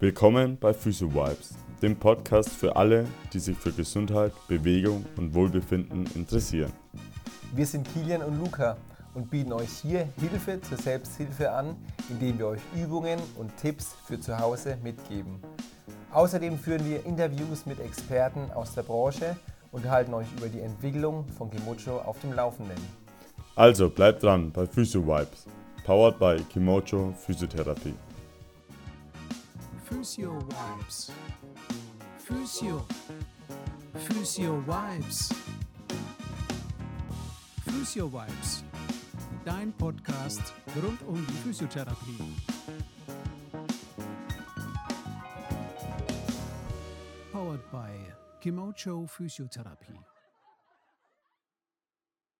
Willkommen bei Physio Vibes, dem Podcast für alle, die sich für Gesundheit, Bewegung und Wohlbefinden interessieren. Wir sind Kilian und Luca und bieten euch hier Hilfe zur Selbsthilfe an, indem wir euch Übungen und Tipps für zu Hause mitgeben. Außerdem führen wir Interviews mit Experten aus der Branche und halten euch über die Entwicklung von Kimocho auf dem Laufenden. Also bleibt dran bei Physio Vibes, powered by Kimocho Physiotherapie. Physio Vibes. Physio. Physio Vibes. Physio Vibes. Dein Podcast rund um die Physiotherapie. Powered by Kimocho Physiotherapie.